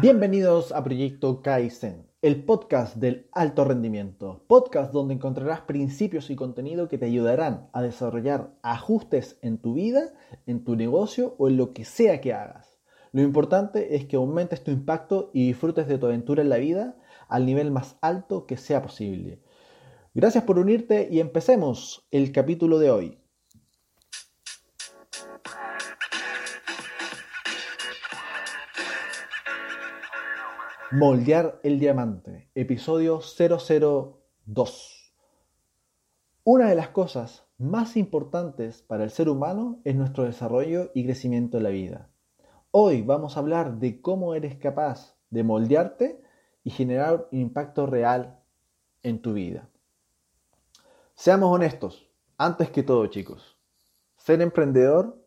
Bienvenidos a Proyecto Kaizen, el podcast del alto rendimiento, podcast donde encontrarás principios y contenido que te ayudarán a desarrollar ajustes en tu vida, en tu negocio o en lo que sea que hagas. Lo importante es que aumentes tu impacto y disfrutes de tu aventura en la vida al nivel más alto que sea posible. Gracias por unirte y empecemos el capítulo de hoy. Moldear el diamante, episodio 002. Una de las cosas más importantes para el ser humano es nuestro desarrollo y crecimiento en la vida. Hoy vamos a hablar de cómo eres capaz de moldearte y generar un impacto real en tu vida. Seamos honestos, antes que todo chicos, ser emprendedor,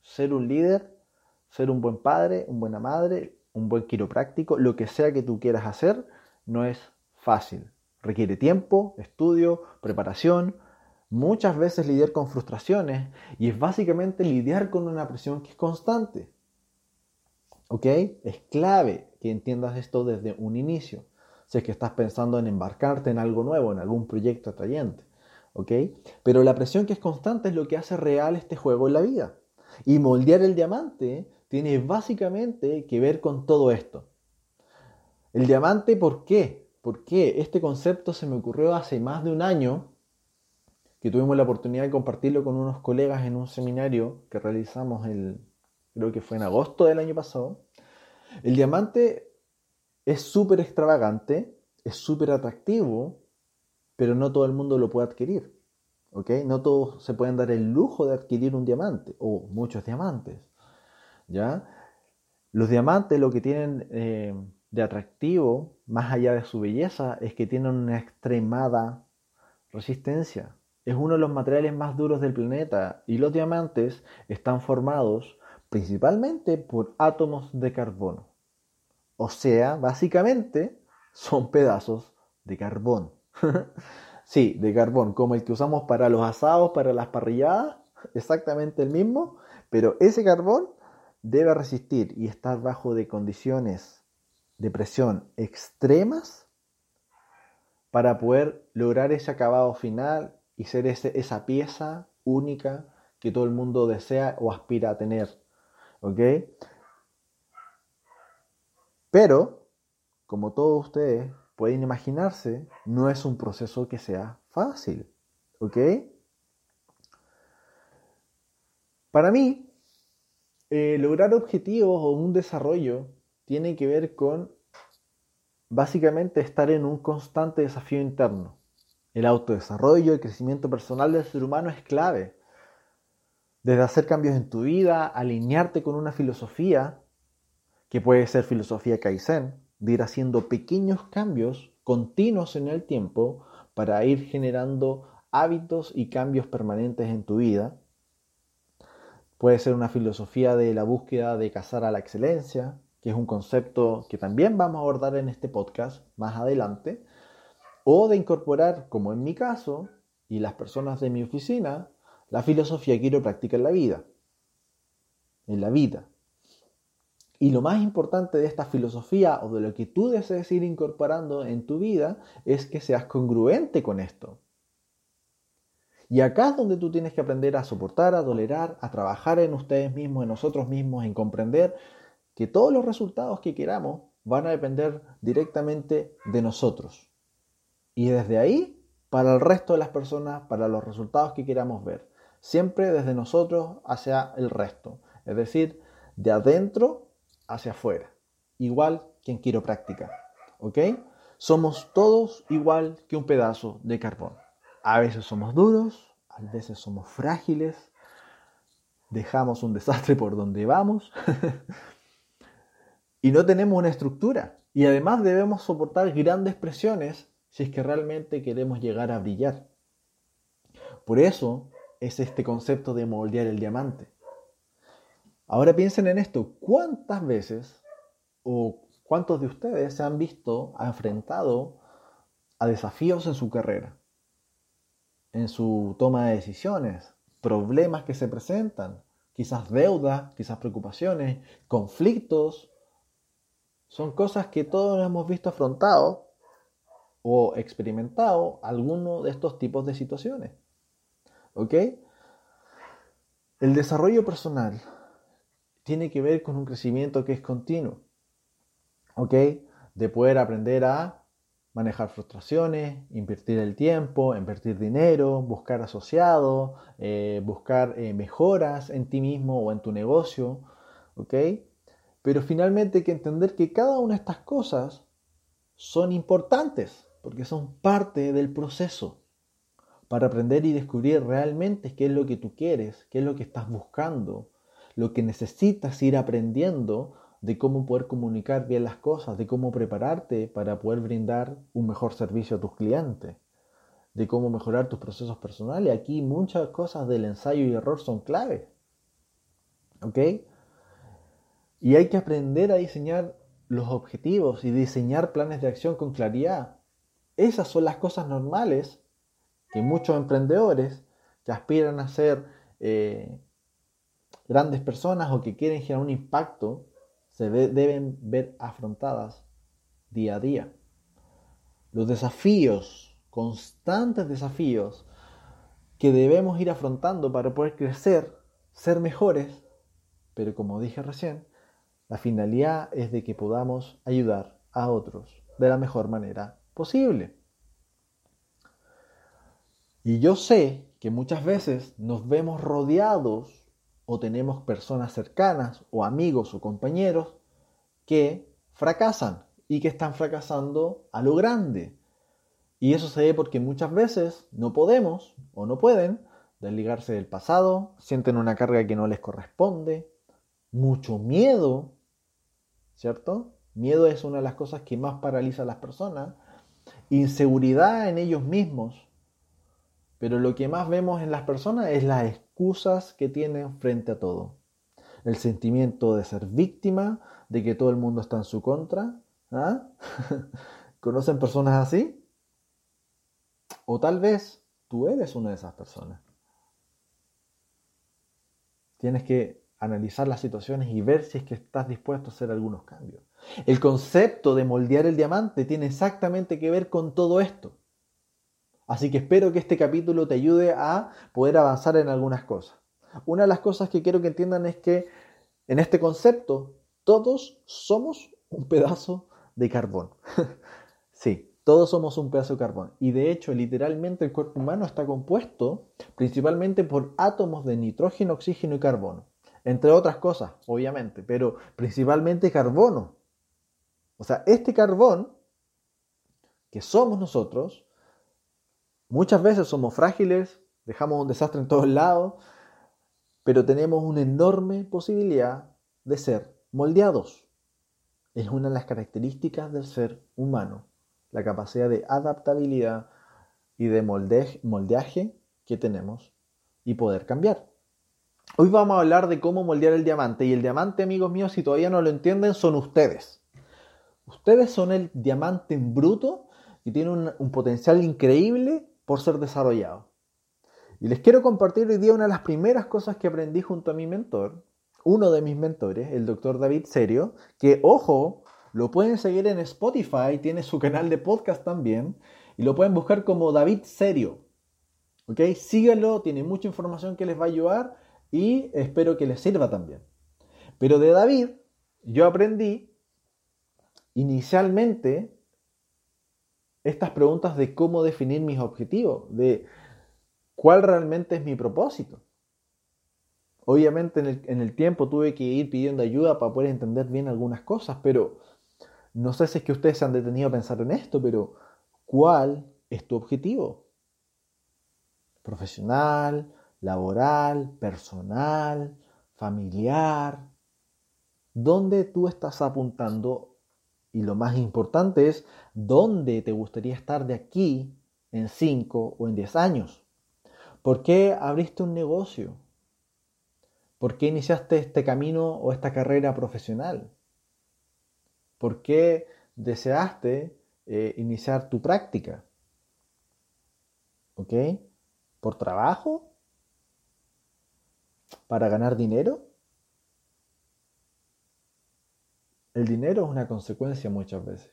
ser un líder, ser un buen padre, una buena madre, un buen quiropráctico, lo que sea que tú quieras hacer, no es fácil. Requiere tiempo, estudio, preparación, muchas veces lidiar con frustraciones y es básicamente lidiar con una presión que es constante. ¿Ok? Es clave que entiendas esto desde un inicio. Si es que estás pensando en embarcarte en algo nuevo, en algún proyecto atrayente. ¿Ok? Pero la presión que es constante es lo que hace real este juego en la vida. Y moldear el diamante tiene básicamente que ver con todo esto. El diamante, ¿por qué? Porque este concepto se me ocurrió hace más de un año, que tuvimos la oportunidad de compartirlo con unos colegas en un seminario que realizamos el, creo que fue en agosto del año pasado. El diamante es súper extravagante, es súper atractivo, pero no todo el mundo lo puede adquirir. No todos se pueden dar el lujo de adquirir un diamante o muchos diamantes. Los diamantes lo que tienen eh, de atractivo, más allá de su belleza, es que tienen una extremada resistencia. Es uno de los materiales más duros del planeta y los diamantes están formados principalmente por átomos de carbono. O sea, básicamente son pedazos de carbón. sí, de carbón, como el que usamos para los asados, para las parrilladas, exactamente el mismo, pero ese carbón debe resistir y estar bajo de condiciones de presión extremas para poder lograr ese acabado final y ser esa pieza única que todo el mundo desea o aspira a tener. ¿Ok? Pero, como todos ustedes pueden imaginarse, no es un proceso que sea fácil. ¿Ok? Para mí, eh, lograr objetivos o un desarrollo tiene que ver con básicamente estar en un constante desafío interno. El autodesarrollo, el crecimiento personal del ser humano es clave. Desde hacer cambios en tu vida, alinearte con una filosofía, que puede ser filosofía Kaizen, de ir haciendo pequeños cambios continuos en el tiempo para ir generando hábitos y cambios permanentes en tu vida Puede ser una filosofía de la búsqueda de cazar a la excelencia, que es un concepto que también vamos a abordar en este podcast más adelante, o de incorporar, como en mi caso, y las personas de mi oficina, la filosofía quiropráctica en la vida. En la vida. Y lo más importante de esta filosofía o de lo que tú desees ir incorporando en tu vida es que seas congruente con esto. Y acá es donde tú tienes que aprender a soportar, a tolerar, a trabajar en ustedes mismos, en nosotros mismos, en comprender que todos los resultados que queramos van a depender directamente de nosotros. Y desde ahí, para el resto de las personas, para los resultados que queramos ver. Siempre desde nosotros hacia el resto. Es decir, de adentro hacia afuera. Igual que en quiropráctica. ¿Ok? Somos todos igual que un pedazo de carbón. A veces somos duros, a veces somos frágiles, dejamos un desastre por donde vamos y no tenemos una estructura. Y además debemos soportar grandes presiones si es que realmente queremos llegar a brillar. Por eso es este concepto de moldear el diamante. Ahora piensen en esto, ¿cuántas veces o cuántos de ustedes se han visto enfrentado a desafíos en su carrera? En su toma de decisiones, problemas que se presentan, quizás deudas, quizás preocupaciones, conflictos, son cosas que todos hemos visto afrontados o experimentado alguno de estos tipos de situaciones. ¿Ok? El desarrollo personal tiene que ver con un crecimiento que es continuo. ¿Ok? De poder aprender a manejar frustraciones, invertir el tiempo, invertir dinero, buscar asociados, eh, buscar eh, mejoras en ti mismo o en tu negocio. ¿Ok? Pero finalmente hay que entender que cada una de estas cosas son importantes porque son parte del proceso para aprender y descubrir realmente qué es lo que tú quieres, qué es lo que estás buscando, lo que necesitas ir aprendiendo de cómo poder comunicar bien las cosas, de cómo prepararte para poder brindar un mejor servicio a tus clientes, de cómo mejorar tus procesos personales. Aquí muchas cosas del ensayo y error son claves. ¿Ok? Y hay que aprender a diseñar los objetivos y diseñar planes de acción con claridad. Esas son las cosas normales que muchos emprendedores que aspiran a ser eh, grandes personas o que quieren generar un impacto se deben ver afrontadas día a día. Los desafíos, constantes desafíos que debemos ir afrontando para poder crecer, ser mejores, pero como dije recién, la finalidad es de que podamos ayudar a otros de la mejor manera posible. Y yo sé que muchas veces nos vemos rodeados o tenemos personas cercanas o amigos o compañeros que fracasan y que están fracasando a lo grande. Y eso se ve porque muchas veces no podemos o no pueden desligarse del pasado, sienten una carga que no les corresponde, mucho miedo, ¿cierto? Miedo es una de las cosas que más paraliza a las personas inseguridad en ellos mismos. Pero lo que más vemos en las personas es las excusas que tienen frente a todo. El sentimiento de ser víctima, de que todo el mundo está en su contra. ¿ah? ¿Conocen personas así? O tal vez tú eres una de esas personas. Tienes que analizar las situaciones y ver si es que estás dispuesto a hacer algunos cambios. El concepto de moldear el diamante tiene exactamente que ver con todo esto. Así que espero que este capítulo te ayude a poder avanzar en algunas cosas. Una de las cosas que quiero que entiendan es que en este concepto todos somos un pedazo de carbón. sí, todos somos un pedazo de carbón. Y de hecho, literalmente el cuerpo humano está compuesto principalmente por átomos de nitrógeno, oxígeno y carbono. Entre otras cosas, obviamente, pero principalmente carbono. O sea, este carbón que somos nosotros, muchas veces somos frágiles, dejamos un desastre en todos lados, pero tenemos una enorme posibilidad de ser moldeados. Es una de las características del ser humano, la capacidad de adaptabilidad y de moldeaje que tenemos y poder cambiar. Hoy vamos a hablar de cómo moldear el diamante y el diamante, amigos míos, si todavía no lo entienden, son ustedes. Ustedes son el diamante en bruto y tiene un, potencial increíble por ser desarrollado. Y les quiero compartir hoy día una de las primeras cosas que aprendí junto a mi mentor, uno de mis mentores, el doctor David Serio, que ojo, lo pueden seguir en Spotify, tiene su canal de podcast también, y lo pueden buscar como David Serio. ¿Ok? Síganlo, tiene mucha información que les va a ayudar y espero que les sirva también. Pero de David yo aprendí inicialmente estas preguntas de cómo definir mis objetivos, de cuál realmente es mi propósito. Obviamente en el, tiempo tuve que ir pidiendo ayuda para poder entender bien algunas cosas, pero no sé si es que ustedes se han detenido a pensar en esto, pero ¿cuál es tu objetivo? Profesional, laboral, personal, familiar. ¿Dónde tú estás apuntando y lo más importante es dónde te gustaría estar de aquí en 5 o en 10 años. ¿Por qué abriste un negocio? ¿Por qué iniciaste este camino o esta carrera profesional? ¿Por qué deseaste eh, iniciar tu práctica? ¿Ok? ¿Por trabajo? para ganar dinero? El dinero es una consecuencia muchas veces.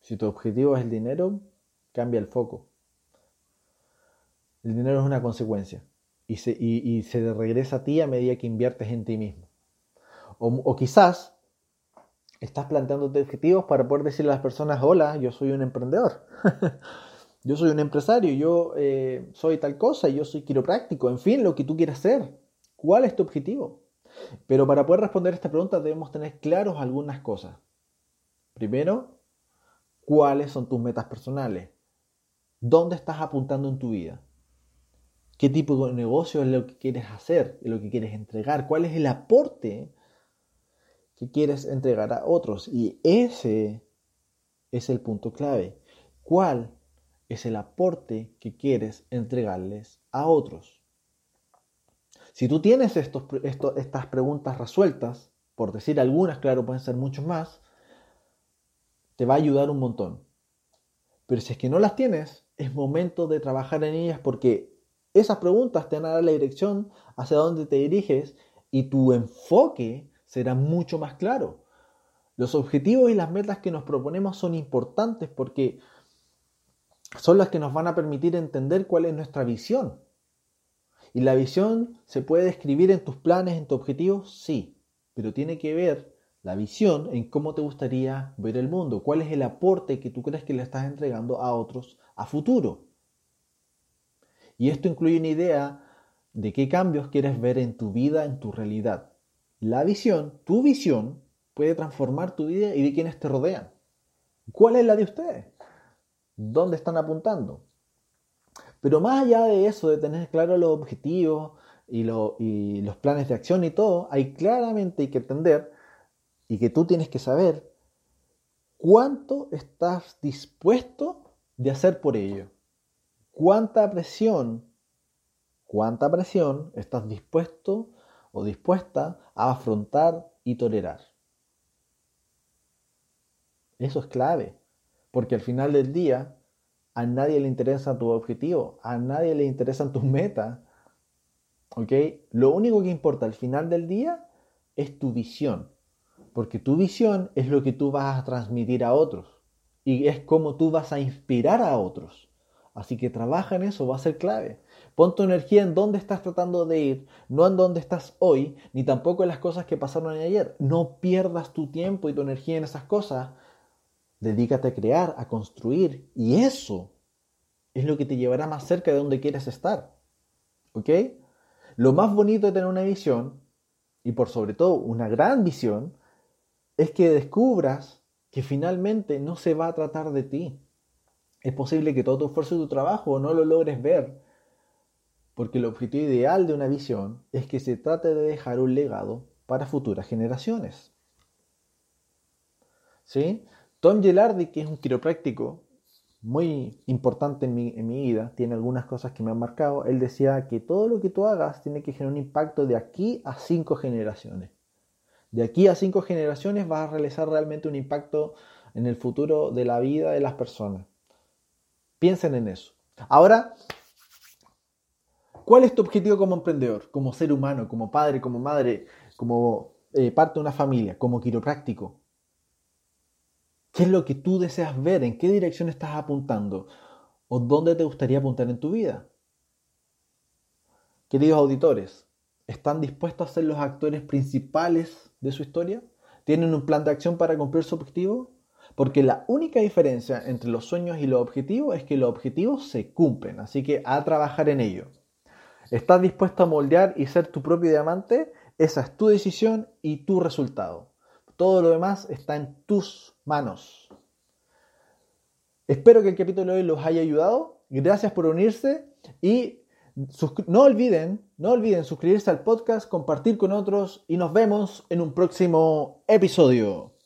Si tu objetivo es el dinero, cambia el foco. El dinero es una consecuencia y se, regresa a ti a medida que inviertes en ti mismo. O, o quizás estás planteándote objetivos para poder decirle a las personas, hola, yo soy un emprendedor. yo soy un empresario, yo eh, soy tal cosa, yo soy quiropráctico, en fin, lo que tú quieras hacer. ¿Cuál es tu objetivo? Pero para poder responder esta pregunta debemos tener claros algunas cosas. Primero, ¿cuáles son tus metas personales? ¿Dónde estás apuntando en tu vida? ¿Qué tipo de negocio es lo que quieres hacer, es lo que quieres entregar? ¿Cuál es el aporte que quieres entregar a otros? Y ese es el punto clave. ¿Cuál es el aporte que quieres entregarles a otros? Si tú tienes estos, estas preguntas resueltas, por decir algunas, claro, pueden ser muchos más, te va a ayudar un montón. Pero si es que no las tienes, es momento de trabajar en ellas porque esas preguntas te van a dar la dirección hacia dónde te diriges y tu enfoque será mucho más claro. Los objetivos y las metas que nos proponemos son importantes porque son las que nos van a permitir entender cuál es nuestra visión. ¿Y la visión se puede describir en tus planes, en tus objetivos? Sí, pero tiene que ver la visión en cómo te gustaría ver el mundo, cuál es el aporte que tú crees que le estás entregando a otros a futuro. Y esto incluye una idea de qué cambios quieres ver en tu vida, en tu realidad. La visión, tu visión, puede transformar tu vida y de quienes te rodean. ¿Cuál es la de ustedes? ¿Dónde están apuntando? Pero más allá de eso, de tener claro los objetivos y, los planes de acción y todo, hay claramente que entender y que tú tienes que saber cuánto estás dispuesto de hacer por ello. Cuánta presión, cuánta presión estás dispuesto o dispuesta a afrontar y tolerar. Eso es clave, porque al final del día a nadie le interesa tu objetivo, a nadie le interesan tus metas. ¿Ok? Lo único que importa al final del día es tu visión, porque tu visión es lo que tú vas a transmitir a otros y es como tú vas a inspirar a otros. Así que trabaja en eso, va a ser clave. Pon tu energía en dónde estás tratando de ir, no en dónde estás hoy, ni tampoco en las cosas que pasaron ayer. No pierdas tu tiempo y tu energía en esas cosas, Dedícate a crear, a construir. Y eso es lo que te llevará más cerca de donde quieres estar. ¿Ok? Lo más bonito de tener una visión, y por sobre todo una gran visión, es que descubras que finalmente no se va a tratar de ti. Es posible que todo tu esfuerzo y tu trabajo no lo logres ver, porque el objetivo ideal de una visión es que se trate de dejar un legado para futuras generaciones. ¿Sí? Tom Gelardi, que es un quiropráctico muy importante en mi, vida, tiene algunas cosas que me han marcado, él decía que todo lo que tú hagas tiene que generar un impacto de aquí a cinco generaciones. De aquí a cinco generaciones vas a realizar realmente un impacto en el futuro de la vida de las personas. Piensen en eso. Ahora, ¿cuál es tu objetivo como emprendedor, como ser humano, como padre, como madre, como eh, parte de una familia, como quiropráctico? ¿Qué es lo que tú deseas ver? ¿En qué dirección estás apuntando? ¿O dónde te gustaría apuntar en tu vida? Queridos auditores, ¿están dispuestos a ser los actores principales de su historia? ¿Tienen un plan de acción para cumplir su objetivo? Porque la única diferencia entre los sueños y los objetivos es que los objetivos se cumplen, así que a trabajar en ello. ¿Estás dispuesto a moldear y ser tu propio diamante? Esa es tu decisión y tu resultado. Todo lo demás está en tus manos. Espero que el capítulo de hoy los haya ayudado. Gracias por unirse y no olviden, no olviden suscribirse al podcast, compartir con otros y nos vemos en un próximo episodio.